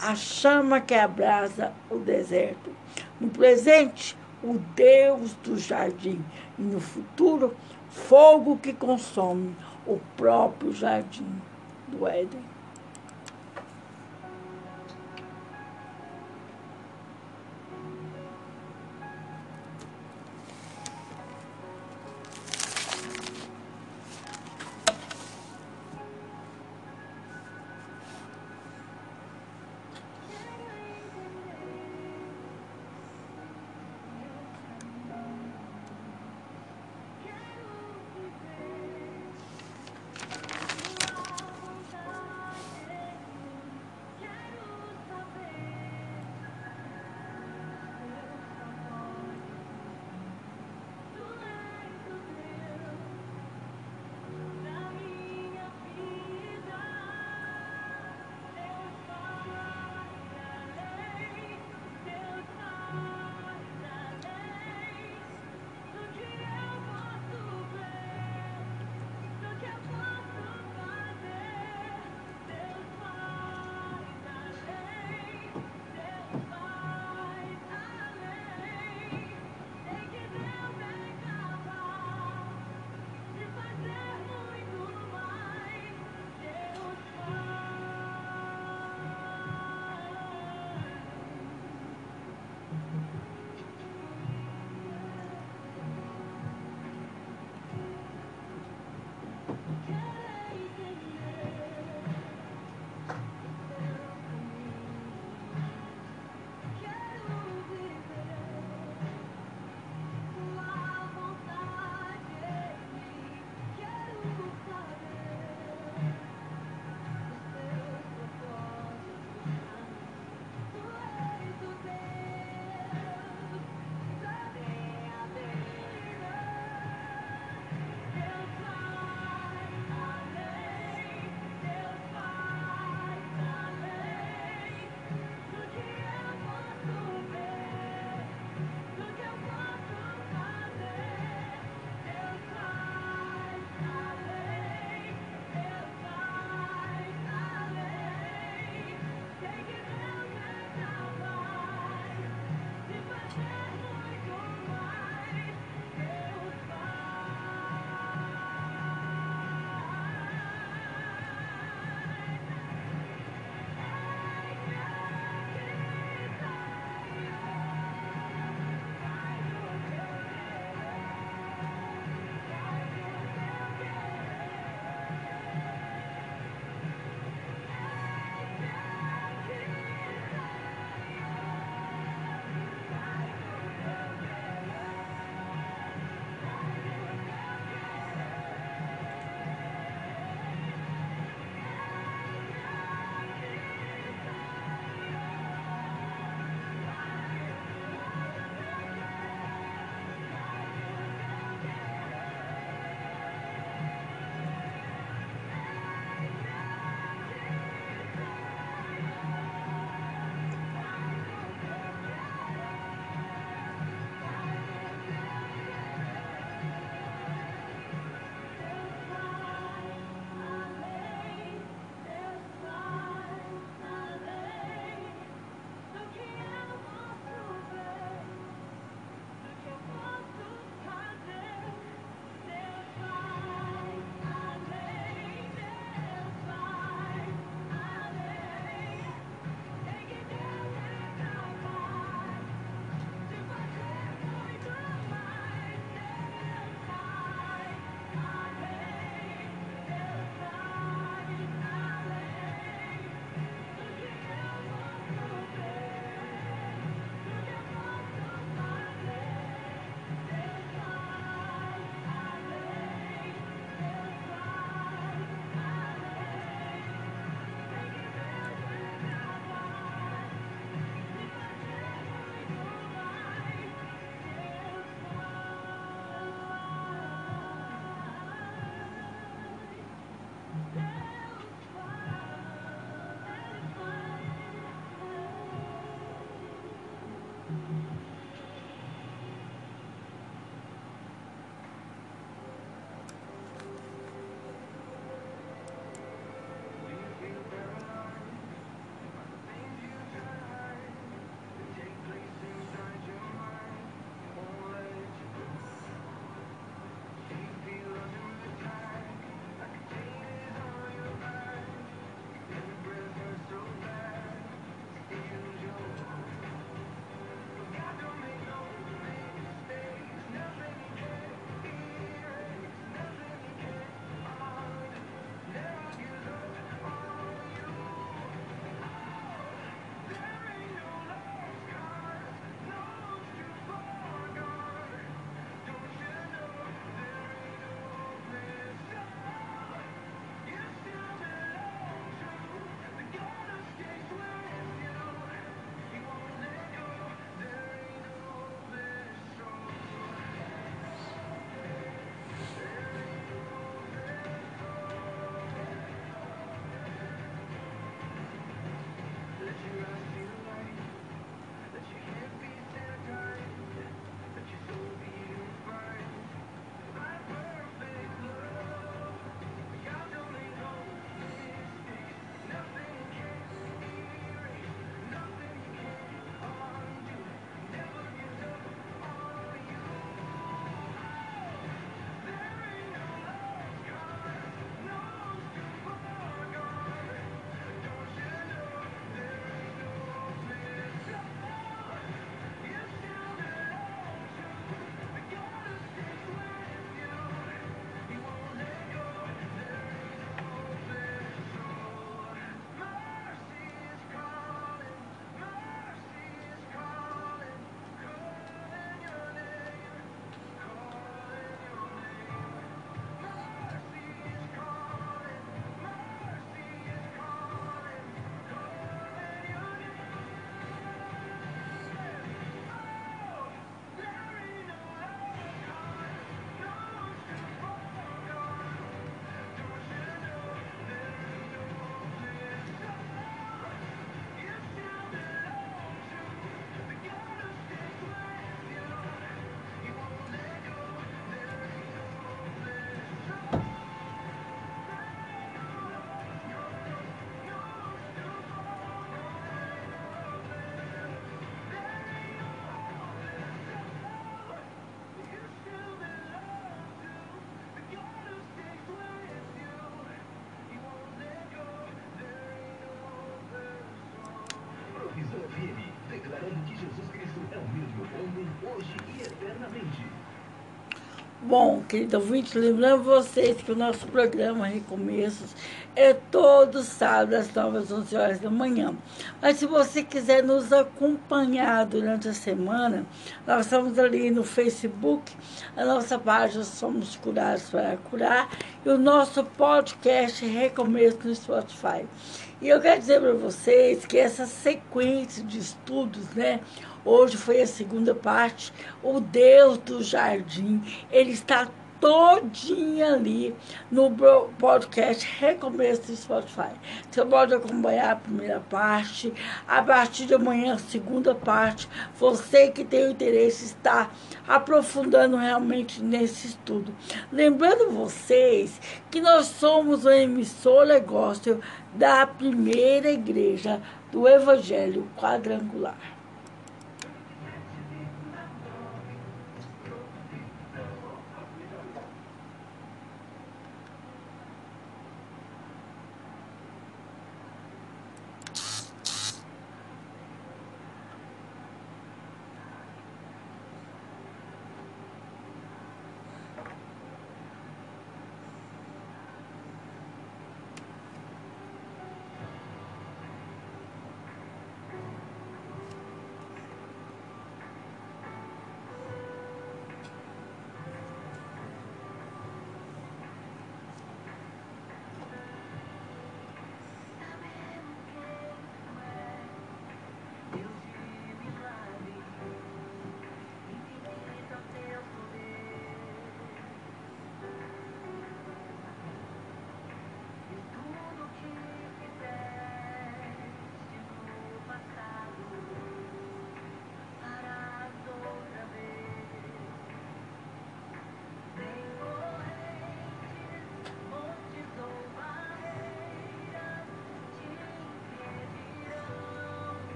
a chama que abrasa o deserto no presente, o Deus do jardim. E no futuro, fogo que consome o próprio jardim do Éden. Jesus Cristo é, é o mesmo hoje e eternamente. Bom, querido ouvinte, lembrando vocês que o nosso programa Recomeços é todo sábado às 9 às 11 horas da manhã. Mas se você quiser nos acompanhar durante a semana, nós estamos ali no Facebook, a nossa página Somos Curados para Curar e o nosso podcast Recomeço no Spotify. E eu quero dizer para vocês que essa sequência de estudos, né? Hoje foi a segunda parte. O Deus do Jardim, ele está todinha ali no podcast Recomeço do Spotify. Você pode acompanhar a primeira parte, a partir de amanhã, a segunda parte. Você que tem o interesse está aprofundando realmente nesse estudo. Lembrando vocês que nós somos uma emissora gospel da primeira igreja do Evangelho Quadrangular.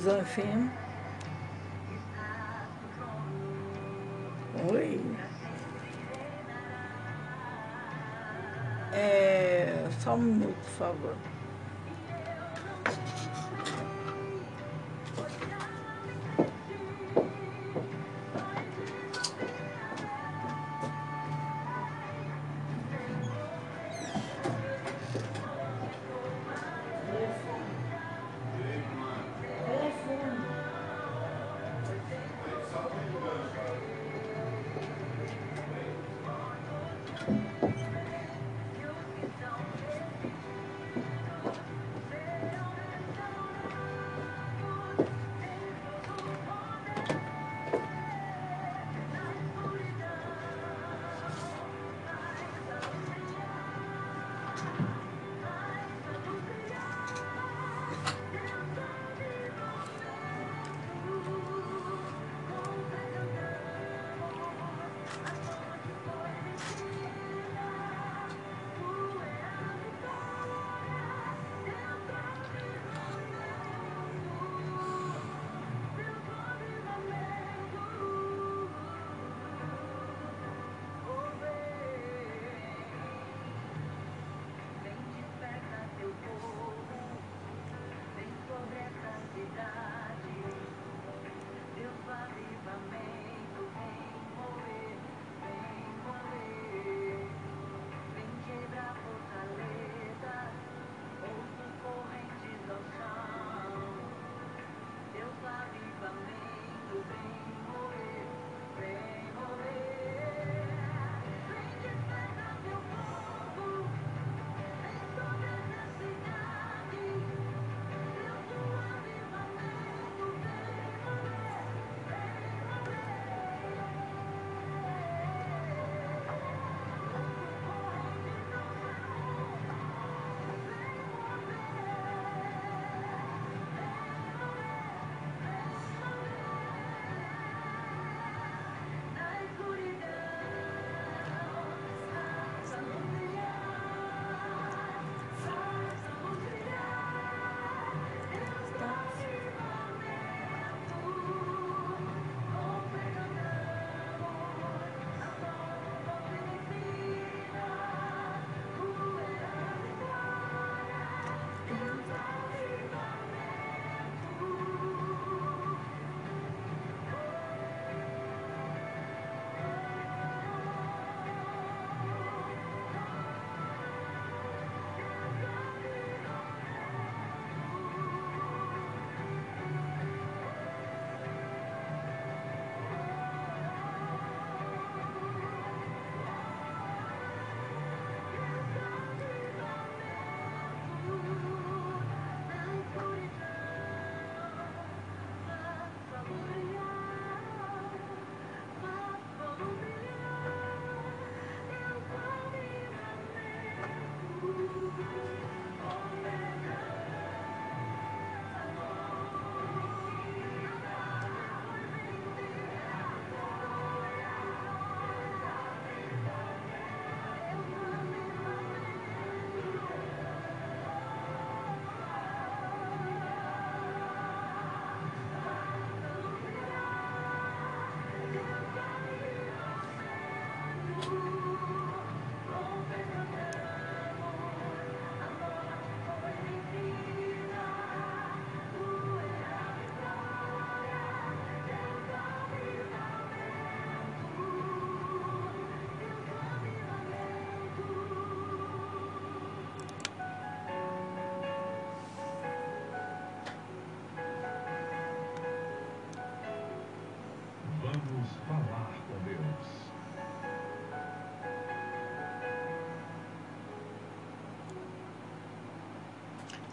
Visão FM.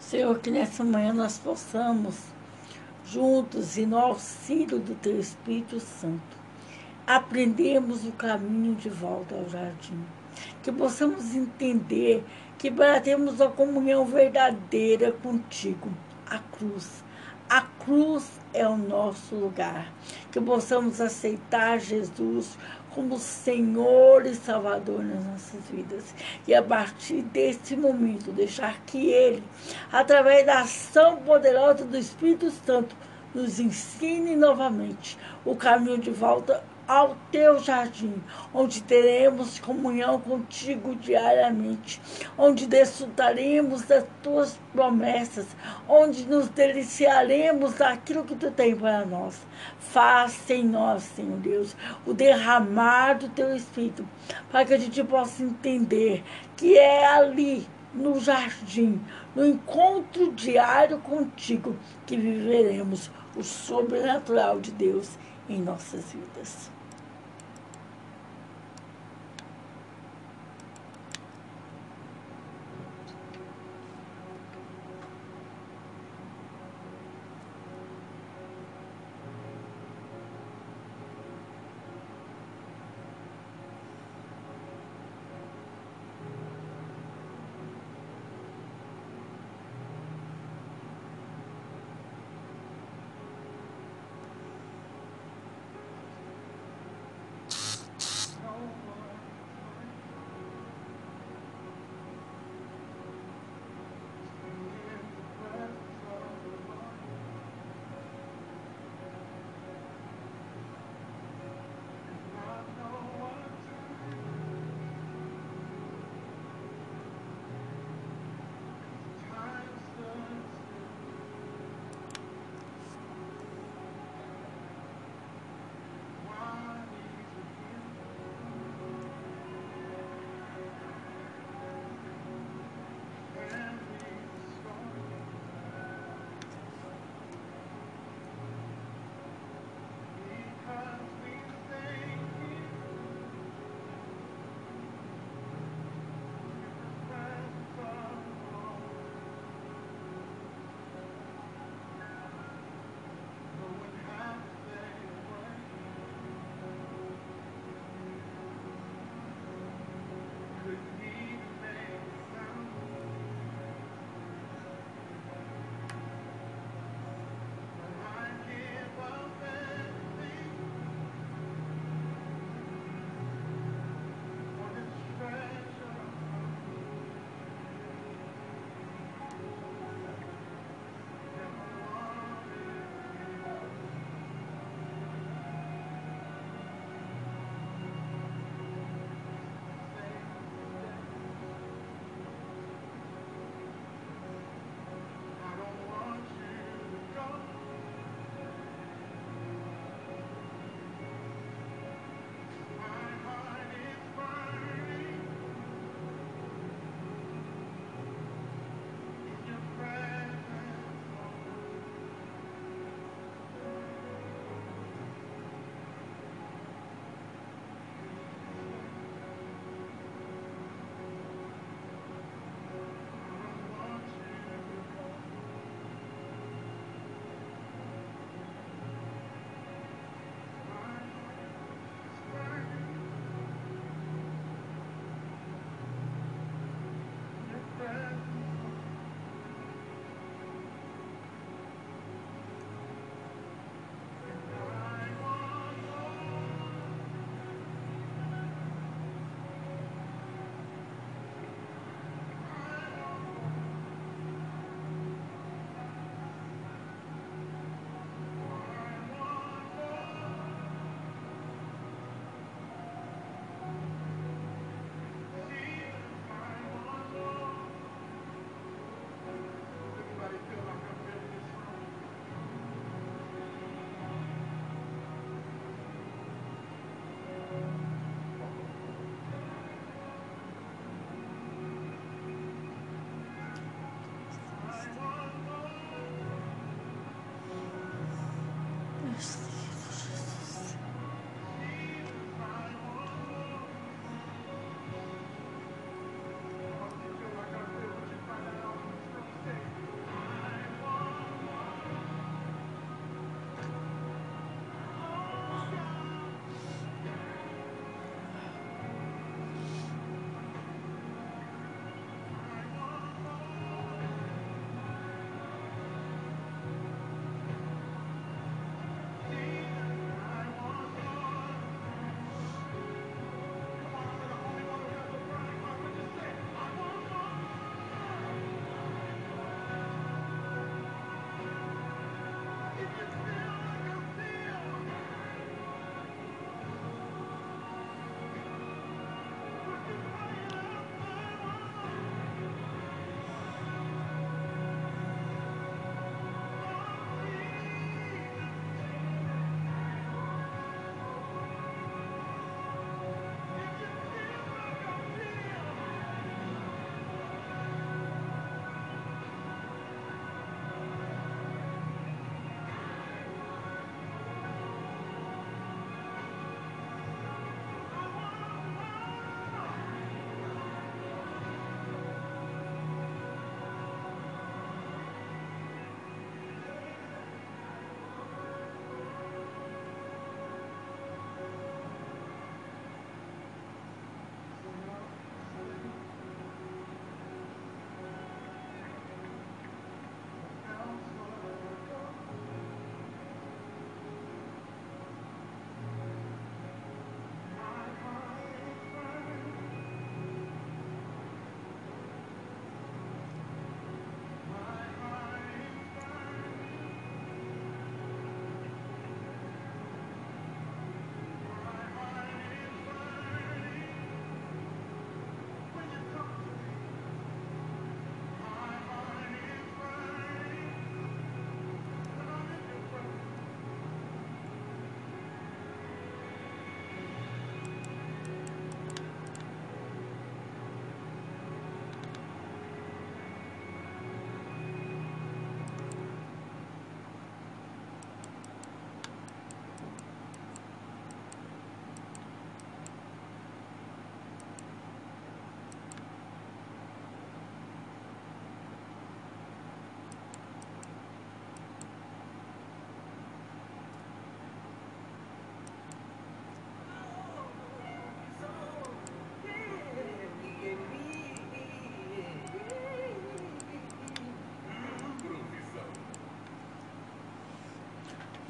Senhor, que nessa manhã nós possamos, juntos e no auxílio do Teu Espírito Santo, aprendermos o caminho de volta ao jardim. Que possamos entender que para termos a comunhão verdadeira contigo, a cruz, a cruz é o nosso lugar. Que possamos aceitar Jesus como Senhor e Salvador nas nossas vidas. E a partir desse momento, deixar que Ele, através da ação poderosa do Espírito Santo, nos ensine novamente o caminho de volta ao teu jardim, onde teremos comunhão contigo diariamente, onde desfrutaremos das tuas promessas, onde nos deliciaremos daquilo que tu tem para nós. Faça em nós, Senhor Deus, o derramar do teu Espírito, para que a gente possa entender que é ali, no jardim, no encontro diário contigo, que viveremos o sobrenatural de Deus em nossas vidas.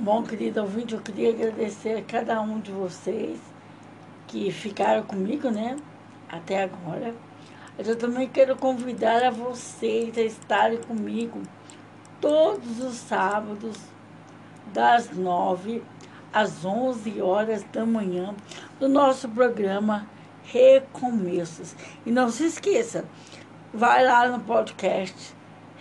Bom, querido ouvinte, eu queria agradecer a cada um de vocês que ficaram comigo, né? Até agora. Eu também quero convidar a vocês a estarem comigo todos os sábados, das nove às onze horas da manhã, no nosso programa Recomeços. E não se esqueça, vai lá no podcast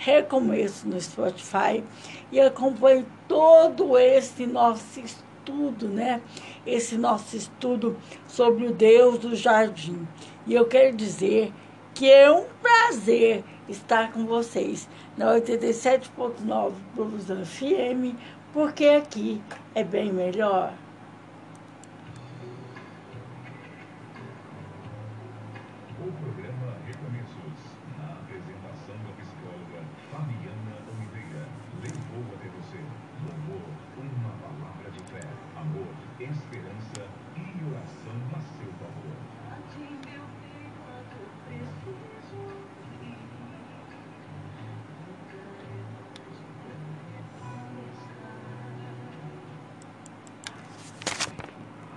Recomeço no Spotify e acompanhe todo esse nosso estudo, né? Esse nosso estudo sobre o Deus do jardim. E eu quero dizer que é um prazer estar com vocês na 87.9 Blusan FM, porque aqui é bem melhor.